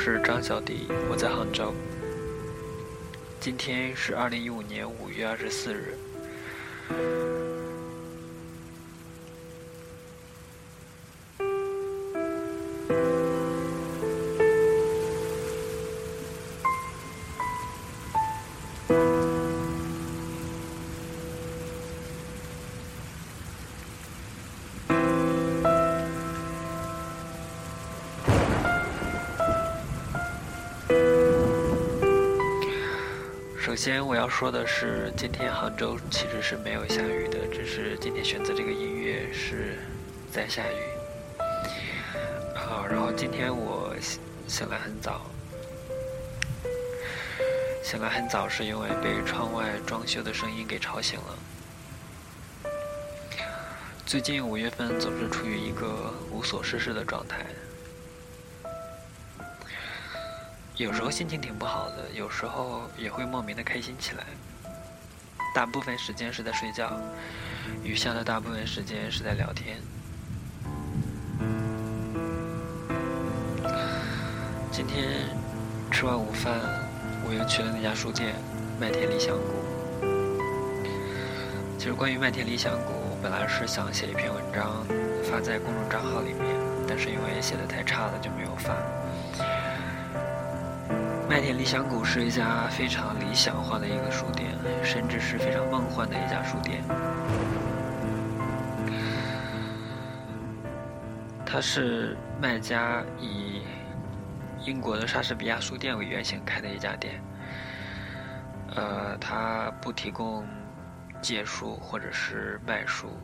是张小迪，我在杭州。今天是二零一五年五月二十四日。首先我要说的是，今天杭州其实是没有下雨的，只是今天选择这个音乐是在下雨。好，然后今天我醒来很早，醒来很早是因为被窗外装修的声音给吵醒了。最近五月份总是处于一个无所事事的状态。有时候心情挺不好的，有时候也会莫名的开心起来。大部分时间是在睡觉，余下的大部分时间是在聊天。今天吃完午饭，我又去了那家书店——麦田理想谷。其实关于麦田理想谷，我本来是想写一篇文章发在公众账号里面，但是因为写的太差了，就没有发。麦田理想谷是一家非常理想化的一个书店，甚至是非常梦幻的一家书店。它是卖家以英国的莎士比亚书店为原型开的一家店。呃，它不提供借书或者是卖书，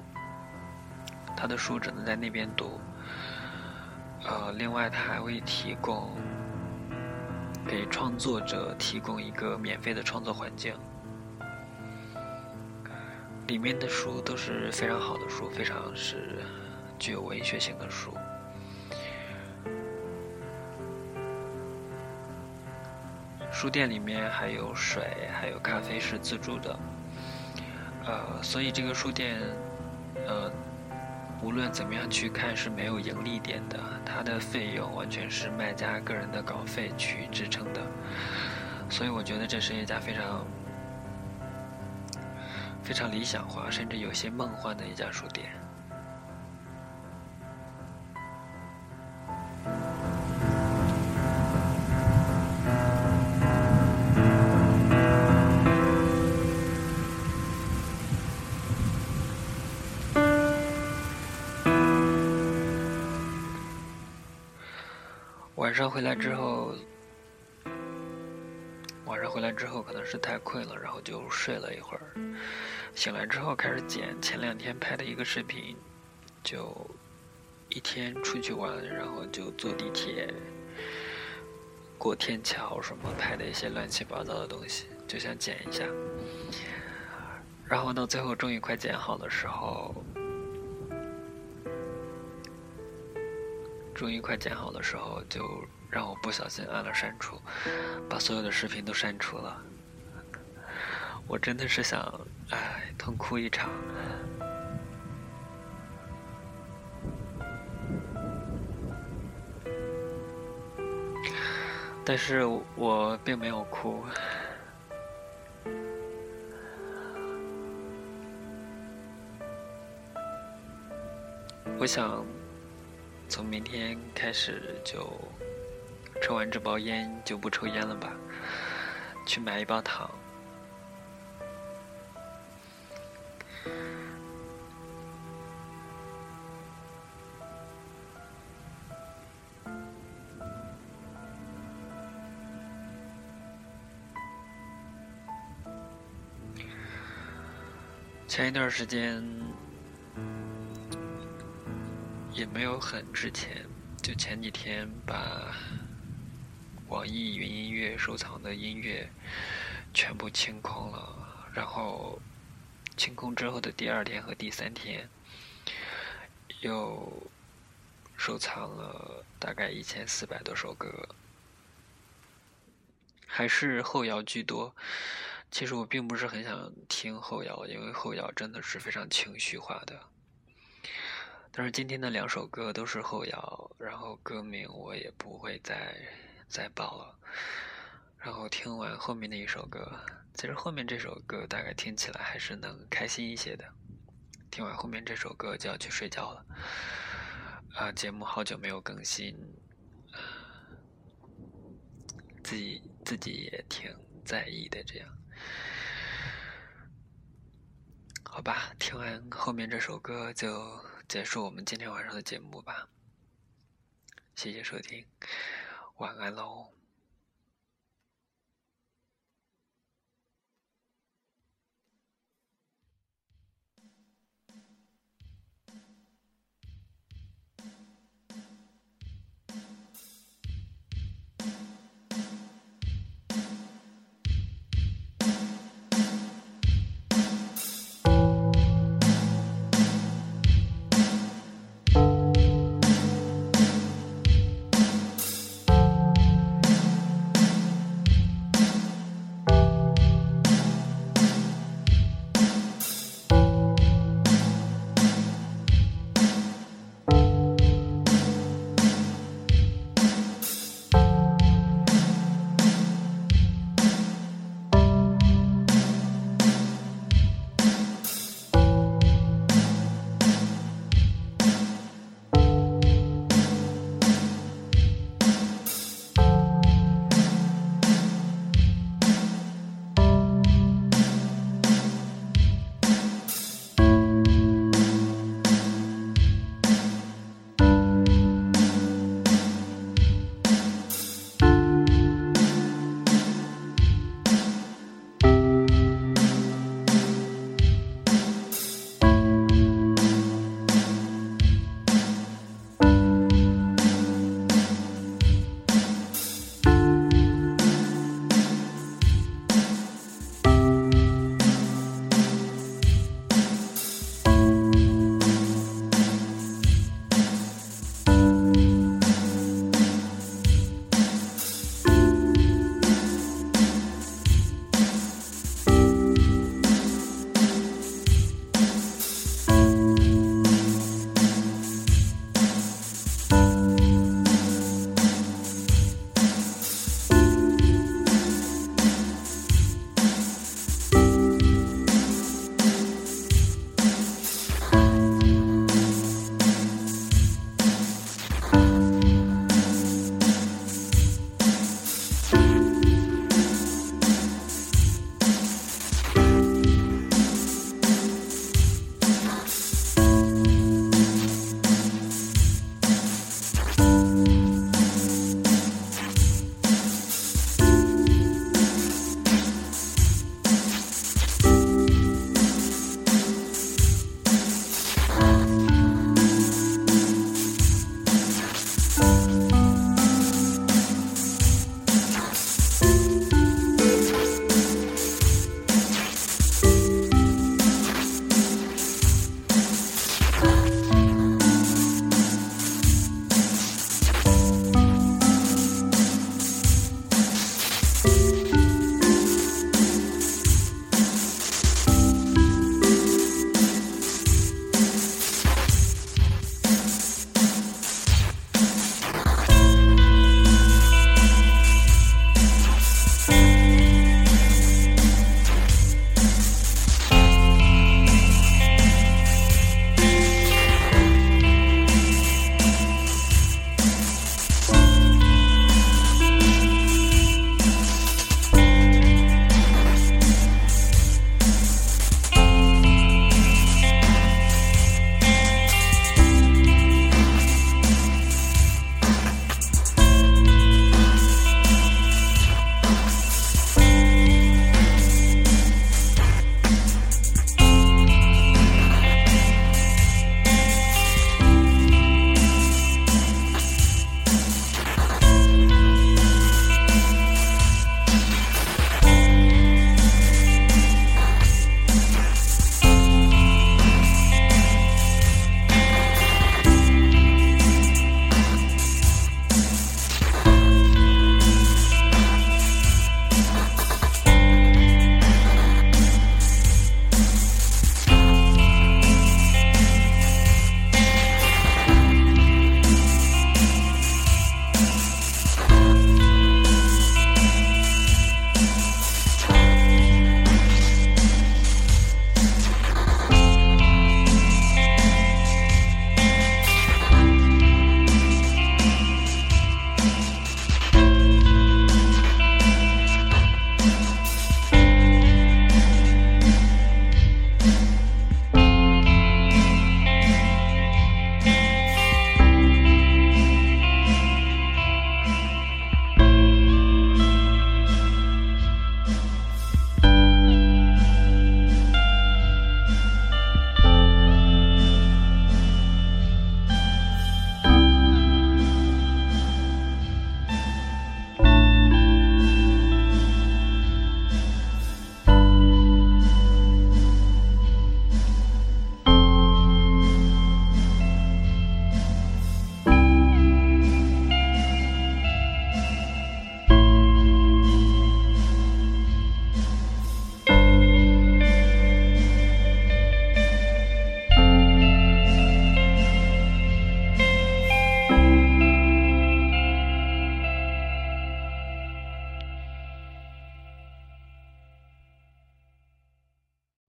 他的书只能在那边读。呃，另外他还会提供。给创作者提供一个免费的创作环境，里面的书都是非常好的书，非常是具有文学性的书。书店里面还有水，还有咖啡是自助的，呃，所以这个书店，呃。无论怎么样去看是没有盈利点的，它的费用完全是卖家个人的稿费去支撑的，所以我觉得这是一家非常非常理想化，甚至有些梦幻的一家书店。晚上回来之后，晚上回来之后可能是太困了，然后就睡了一会儿。醒来之后开始剪前两天拍的一个视频，就一天出去玩，然后就坐地铁、过天桥什么拍的一些乱七八糟的东西，就想剪一下。然后到最后终于快剪好的时候。终于快剪好的时候，就让我不小心按了删除，把所有的视频都删除了。我真的是想，唉，痛哭一场。但是我并没有哭，我想。从明天开始就抽完这包烟就不抽烟了吧，去买一包糖。前一段时间。也没有很值钱，就前几天把网易云音乐收藏的音乐全部清空了，然后清空之后的第二天和第三天又收藏了大概一千四百多首歌，还是后摇居多。其实我并不是很想听后摇，因为后摇真的是非常情绪化的。但是今天的两首歌都是后摇，然后歌名我也不会再再报了。然后听完后面的一首歌，其实后面这首歌大概听起来还是能开心一些的。听完后面这首歌就要去睡觉了。啊，节目好久没有更新，自己自己也挺在意的。这样，好吧，听完后面这首歌就结束我们今天晚上的节目吧。谢谢收听，晚安喽。